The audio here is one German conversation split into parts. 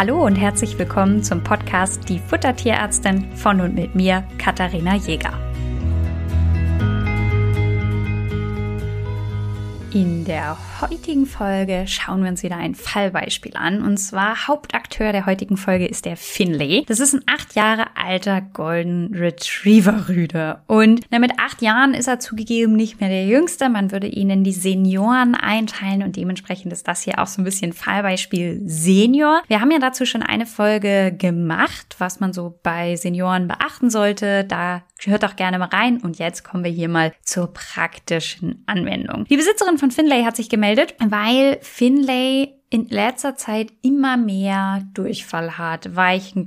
Hallo und herzlich willkommen zum Podcast Die Futtertierärztin von und mit mir, Katharina Jäger. In der heutigen Folge schauen wir uns wieder ein Fallbeispiel an. Und zwar Hauptakteur der heutigen Folge ist der Finlay. Das ist ein acht Jahre alter Golden Retriever Rüde. Und na, mit acht Jahren ist er zugegeben nicht mehr der Jüngste. Man würde ihn in die Senioren einteilen und dementsprechend ist das hier auch so ein bisschen Fallbeispiel Senior. Wir haben ja dazu schon eine Folge gemacht, was man so bei Senioren beachten sollte. Da hört doch gerne mal rein. Und jetzt kommen wir hier mal zur praktischen Anwendung. Die Besitzerin von Finlay hat sich gemeldet, weil Finlay in letzter Zeit immer mehr Durchfall hat, weichen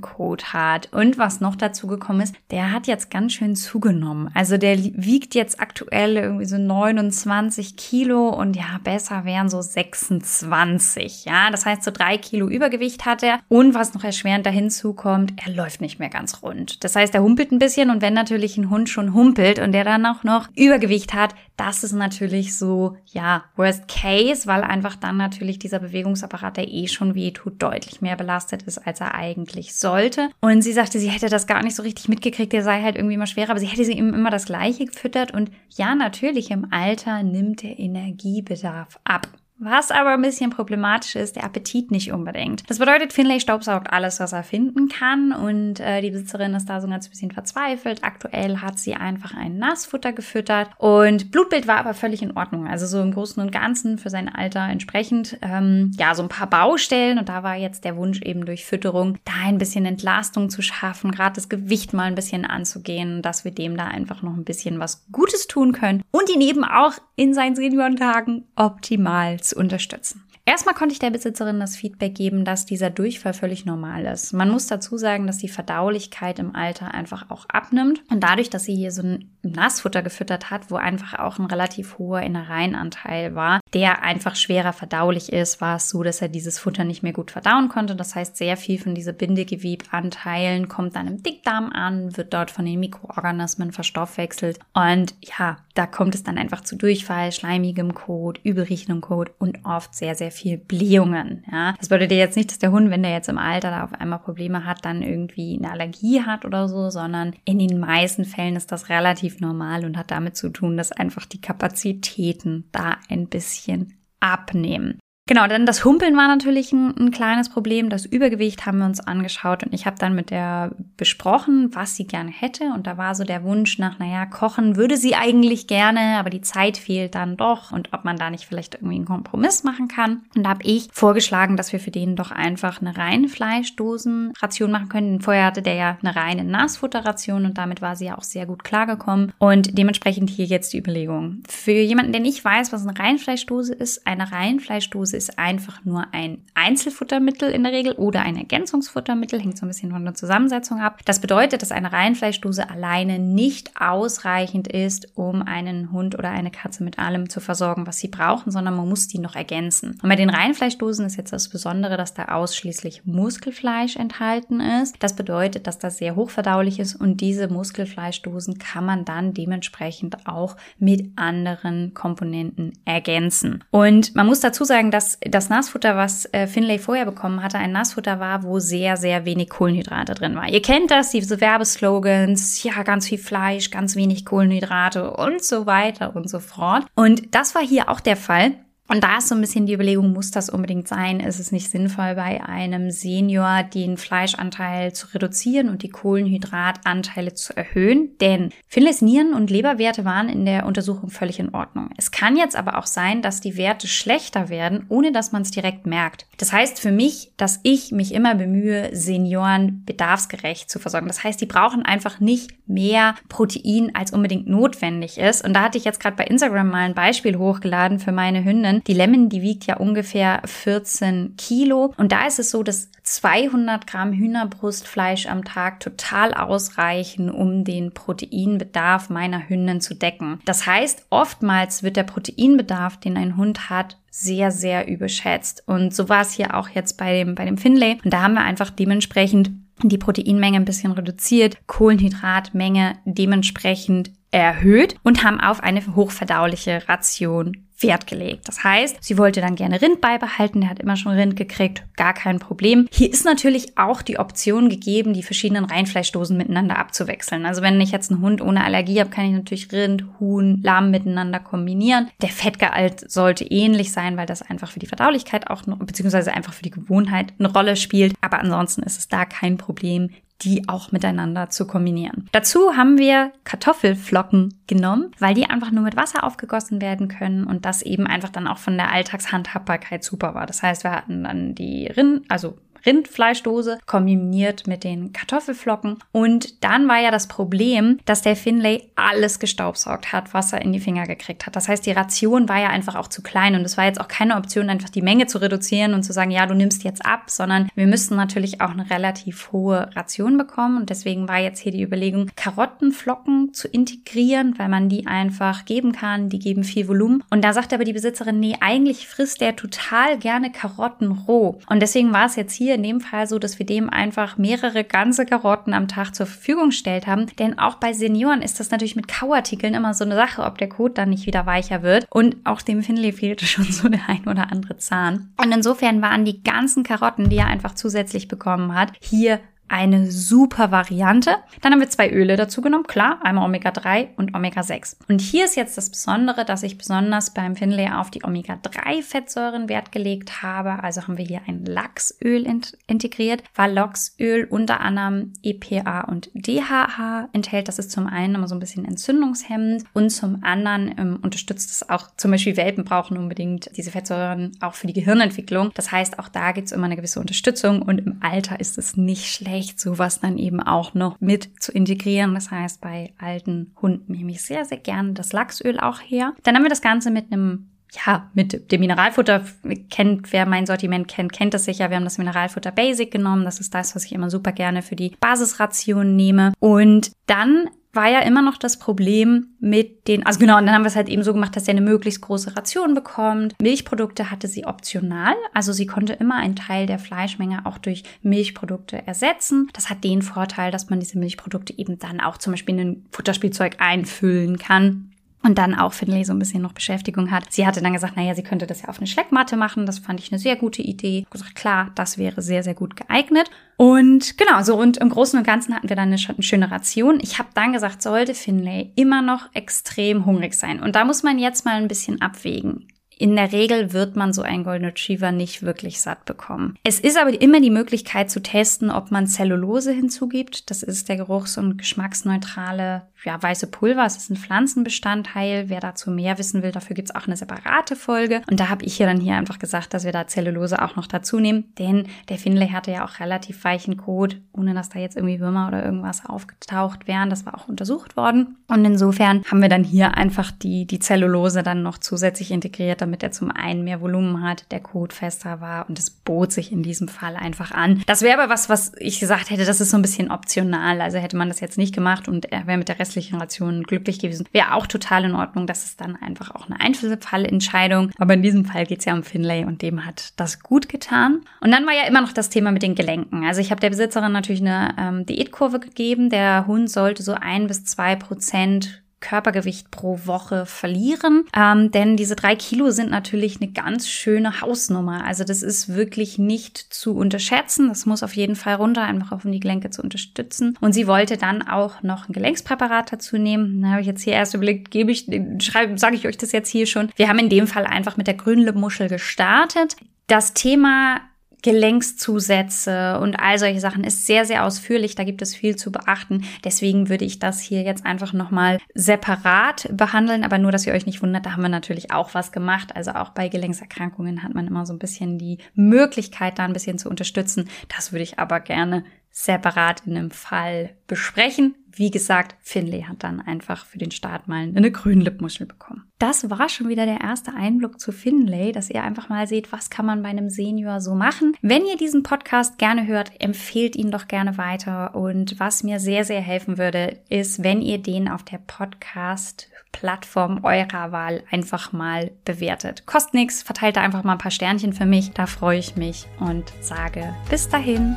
hat und was noch dazu gekommen ist, der hat jetzt ganz schön zugenommen. Also der wiegt jetzt aktuell irgendwie so 29 Kilo und ja, besser wären so 26. Ja, das heißt so drei Kilo Übergewicht hat er und was noch erschwerend dahin zukommt, er läuft nicht mehr ganz rund. Das heißt, er humpelt ein bisschen und wenn natürlich ein Hund schon humpelt und der dann auch noch Übergewicht hat, das ist natürlich so, ja, worst case, weil einfach dann natürlich dieser Bewegung Bewegungsapparat, der eh schon weh tut, deutlich mehr belastet ist, als er eigentlich sollte. Und sie sagte, sie hätte das gar nicht so richtig mitgekriegt, der sei halt irgendwie immer schwerer, aber sie hätte sie ihm immer das Gleiche gefüttert. Und ja, natürlich, im Alter nimmt der Energiebedarf ab. Was aber ein bisschen problematisch ist, der Appetit nicht unbedingt. Das bedeutet, Finlay staubsaugt alles, was er finden kann und äh, die Besitzerin ist da so ein ganz bisschen verzweifelt. Aktuell hat sie einfach ein Nassfutter gefüttert und Blutbild war aber völlig in Ordnung. Also so im Großen und Ganzen für sein Alter entsprechend. Ähm, ja, so ein paar Baustellen und da war jetzt der Wunsch eben durch Fütterung da ein bisschen Entlastung zu schaffen, gerade das Gewicht mal ein bisschen anzugehen, dass wir dem da einfach noch ein bisschen was Gutes tun können und ihn eben auch in seinen Seniorentagen optimal zu unterstützen. Erstmal konnte ich der Besitzerin das Feedback geben, dass dieser Durchfall völlig normal ist. Man muss dazu sagen, dass die Verdaulichkeit im Alter einfach auch abnimmt. Und dadurch, dass sie hier so ein Nassfutter gefüttert hat, wo einfach auch ein relativ hoher Innereienanteil war, der einfach schwerer verdaulich ist, war es so, dass er dieses Futter nicht mehr gut verdauen konnte. Das heißt, sehr viel von diesen Bindegewebanteilen kommt dann im Dickdarm an, wird dort von den Mikroorganismen verstoffwechselt. Und ja, da kommt es dann einfach zu Durchfall, schleimigem Kot, übelriechendem Kot und oft sehr, sehr viel Blähungen. Ja, das bedeutet jetzt nicht, dass der Hund, wenn der jetzt im Alter da auf einmal Probleme hat, dann irgendwie eine Allergie hat oder so, sondern in den meisten Fällen ist das relativ normal und hat damit zu tun, dass einfach die Kapazitäten da ein bisschen abnehmen. Genau, dann das Humpeln war natürlich ein, ein, kleines Problem. Das Übergewicht haben wir uns angeschaut und ich habe dann mit der besprochen, was sie gerne hätte. Und da war so der Wunsch nach, naja, kochen würde sie eigentlich gerne, aber die Zeit fehlt dann doch und ob man da nicht vielleicht irgendwie einen Kompromiss machen kann. Und da habe ich vorgeschlagen, dass wir für den doch einfach eine reine Fleischdosenration machen können. Vorher hatte der ja eine reine Nassfutterration und damit war sie ja auch sehr gut klargekommen. Und dementsprechend hier jetzt die Überlegung. Für jemanden, der nicht weiß, was eine Reinfleischdose ist, eine Reinfleischdose ist einfach nur ein Einzelfuttermittel in der Regel oder ein Ergänzungsfuttermittel, hängt so ein bisschen von der Zusammensetzung ab. Das bedeutet, dass eine Reihenfleischdose alleine nicht ausreichend ist, um einen Hund oder eine Katze mit allem zu versorgen, was sie brauchen, sondern man muss die noch ergänzen. Und bei den Reihenfleischdosen ist jetzt das Besondere, dass da ausschließlich Muskelfleisch enthalten ist. Das bedeutet, dass das sehr hochverdaulich ist und diese Muskelfleischdosen kann man dann dementsprechend auch mit anderen Komponenten ergänzen. Und man muss dazu sagen, dass dass das Nassfutter, was äh, Finlay vorher bekommen hatte, ein Nassfutter war, wo sehr, sehr wenig Kohlenhydrate drin war. Ihr kennt das, diese Werbeslogans, ja, ganz viel Fleisch, ganz wenig Kohlenhydrate und so weiter und so fort. Und das war hier auch der Fall. Und da ist so ein bisschen die Überlegung, muss das unbedingt sein? Ist es nicht sinnvoll, bei einem Senior den Fleischanteil zu reduzieren und die Kohlenhydratanteile zu erhöhen? Denn Finlays Nieren- und Leberwerte waren in der Untersuchung völlig in Ordnung. Es kann jetzt aber auch sein, dass die Werte schlechter werden, ohne dass man es direkt merkt. Das heißt für mich, dass ich mich immer bemühe, Senioren bedarfsgerecht zu versorgen. Das heißt, die brauchen einfach nicht mehr Protein, als unbedingt notwendig ist. Und da hatte ich jetzt gerade bei Instagram mal ein Beispiel hochgeladen für meine Hündin Lemon. Die Lemon, die wiegt ja ungefähr 14 Kilo. Und da ist es so, dass 200 Gramm Hühnerbrustfleisch am Tag total ausreichen, um den Proteinbedarf meiner Hündin zu decken. Das heißt, oftmals wird der Proteinbedarf, den ein Hund hat, sehr, sehr überschätzt. Und so war es hier auch jetzt bei dem, bei dem Finlay. Und da haben wir einfach dementsprechend die Proteinmenge ein bisschen reduziert, Kohlenhydratmenge dementsprechend erhöht und haben auf eine hochverdauliche Ration Wert gelegt. Das heißt, sie wollte dann gerne Rind beibehalten. Der hat immer schon Rind gekriegt, gar kein Problem. Hier ist natürlich auch die Option gegeben, die verschiedenen Reinfleischdosen miteinander abzuwechseln. Also wenn ich jetzt einen Hund ohne Allergie habe, kann ich natürlich Rind, Huhn, Lamm miteinander kombinieren. Der Fettgehalt sollte ähnlich sein, weil das einfach für die Verdaulichkeit auch beziehungsweise einfach für die Gewohnheit eine Rolle spielt. Aber ansonsten ist es da kein Problem, die auch miteinander zu kombinieren. Dazu haben wir Kartoffelflocken genommen, weil die einfach nur mit Wasser aufgegossen werden können und das eben einfach dann auch von der Alltagshandhabbarkeit super war. Das heißt, wir hatten dann die Rind, also Rindfleischdose kombiniert mit den Kartoffelflocken. Und dann war ja das Problem, dass der Finlay alles gestaubsaugt hat, was er in die Finger gekriegt hat. Das heißt, die Ration war ja einfach auch zu klein und es war jetzt auch keine Option, einfach die Menge zu reduzieren und zu sagen, ja, du nimmst jetzt ab, sondern wir müssten natürlich auch eine relativ hohe Ration bekommen. Und deswegen war jetzt hier die Überlegung, Karottenflocken zu integrieren, weil man die einfach geben kann. Die geben viel Volumen. Und da sagt aber die Besitzerin, nee, eigentlich frisst der total gerne Karotten roh. Und deswegen war es jetzt hier in dem Fall so, dass wir dem einfach mehrere ganze Karotten am Tag zur Verfügung gestellt haben. Denn auch bei Senioren ist das natürlich mit Kauartikeln immer so eine Sache, ob der Kot dann nicht wieder weicher wird. Und auch dem Finley fehlte schon so der ein oder andere Zahn. Und insofern waren die ganzen Karotten, die er einfach zusätzlich bekommen hat, hier eine super Variante. Dann haben wir zwei Öle dazu genommen, klar, einmal Omega-3 und Omega-6. Und hier ist jetzt das Besondere, dass ich besonders beim Finlay auf die Omega-3-Fettsäuren Wert gelegt habe. Also haben wir hier ein Lachsöl integriert, weil Lachsöl unter anderem EPA und DHA enthält. Das ist zum einen immer so ein bisschen entzündungshemmend und zum anderen ähm, unterstützt es auch, zum Beispiel Welpen brauchen unbedingt diese Fettsäuren auch für die Gehirnentwicklung. Das heißt, auch da gibt es immer eine gewisse Unterstützung und im Alter ist es nicht schlecht schlecht, sowas dann eben auch noch mit zu integrieren. Das heißt, bei alten Hunden nehme ich sehr, sehr gerne das Lachsöl auch her. Dann haben wir das Ganze mit einem ja, mit dem Mineralfutter kennt, wer mein Sortiment kennt, kennt das sicher. Wir haben das Mineralfutter Basic genommen. Das ist das, was ich immer super gerne für die Basisration nehme. Und dann war ja immer noch das Problem mit den, also genau, und dann haben wir es halt eben so gemacht, dass er eine möglichst große Ration bekommt. Milchprodukte hatte sie optional, also sie konnte immer einen Teil der Fleischmenge auch durch Milchprodukte ersetzen. Das hat den Vorteil, dass man diese Milchprodukte eben dann auch zum Beispiel in ein Futterspielzeug einfüllen kann und dann auch Finlay so ein bisschen noch Beschäftigung hat. Sie hatte dann gesagt, naja, sie könnte das ja auf eine Schleckmatte machen. Das fand ich eine sehr gute Idee. Ich gesagt, klar, das wäre sehr, sehr gut geeignet. Und genau, so und im Großen und Ganzen hatten wir dann eine, eine schöne Ration. Ich habe dann gesagt, sollte Finlay immer noch extrem hungrig sein. Und da muss man jetzt mal ein bisschen abwägen. In der Regel wird man so einen Golden Retriever nicht wirklich satt bekommen. Es ist aber immer die Möglichkeit zu testen, ob man Zellulose hinzugibt. Das ist der geruchs- und geschmacksneutrale ja, weiße Pulver. Es ist ein Pflanzenbestandteil. Wer dazu mehr wissen will, dafür gibt's auch eine separate Folge. Und da habe ich hier dann hier einfach gesagt, dass wir da Zellulose auch noch dazu nehmen. Denn der Finlay hatte ja auch relativ weichen Kot, ohne dass da jetzt irgendwie Würmer oder irgendwas aufgetaucht wären. Das war auch untersucht worden. Und insofern haben wir dann hier einfach die, die Zellulose dann noch zusätzlich integriert, damit er zum einen mehr Volumen hat, der Kot fester war und es bot sich in diesem Fall einfach an. Das wäre aber was, was ich gesagt hätte, das ist so ein bisschen optional. Also hätte man das jetzt nicht gemacht und er wäre mit der restlichen Ration glücklich gewesen, wäre auch total in Ordnung. Das ist dann einfach auch eine Einzelfallentscheidung. Aber in diesem Fall geht es ja um Finlay und dem hat das gut getan. Und dann war ja immer noch das Thema mit den Gelenken. Also ich habe der Besitzerin natürlich eine ähm, Diätkurve gegeben. Der Hund sollte so ein bis zwei Prozent Körpergewicht pro Woche verlieren. Ähm, denn diese drei Kilo sind natürlich eine ganz schöne Hausnummer. Also das ist wirklich nicht zu unterschätzen. Das muss auf jeden Fall runter, einfach auch um die Gelenke zu unterstützen. Und sie wollte dann auch noch ein Gelenkspräparat dazu nehmen. Da habe ich jetzt hier erst überlegt, gebe ich, schreibe, sage ich euch das jetzt hier schon. Wir haben in dem Fall einfach mit der Grünlippmuschel gestartet. Das Thema Gelenkszusätze und all solche Sachen ist sehr, sehr ausführlich. Da gibt es viel zu beachten. Deswegen würde ich das hier jetzt einfach nochmal separat behandeln. Aber nur, dass ihr euch nicht wundert, da haben wir natürlich auch was gemacht. Also auch bei Gelenkserkrankungen hat man immer so ein bisschen die Möglichkeit, da ein bisschen zu unterstützen. Das würde ich aber gerne separat in einem Fall besprechen. Wie gesagt, Finlay hat dann einfach für den Start mal eine Grünlippmuschel bekommen. Das war schon wieder der erste Einblick zu Finlay, dass ihr einfach mal seht, was kann man bei einem Senior so machen. Wenn ihr diesen Podcast gerne hört, empfehlt ihn doch gerne weiter. Und was mir sehr, sehr helfen würde, ist, wenn ihr den auf der Podcast Plattform eurer Wahl einfach mal bewertet. Kostet nichts, verteilt da einfach mal ein paar Sternchen für mich. Da freue ich mich und sage bis dahin.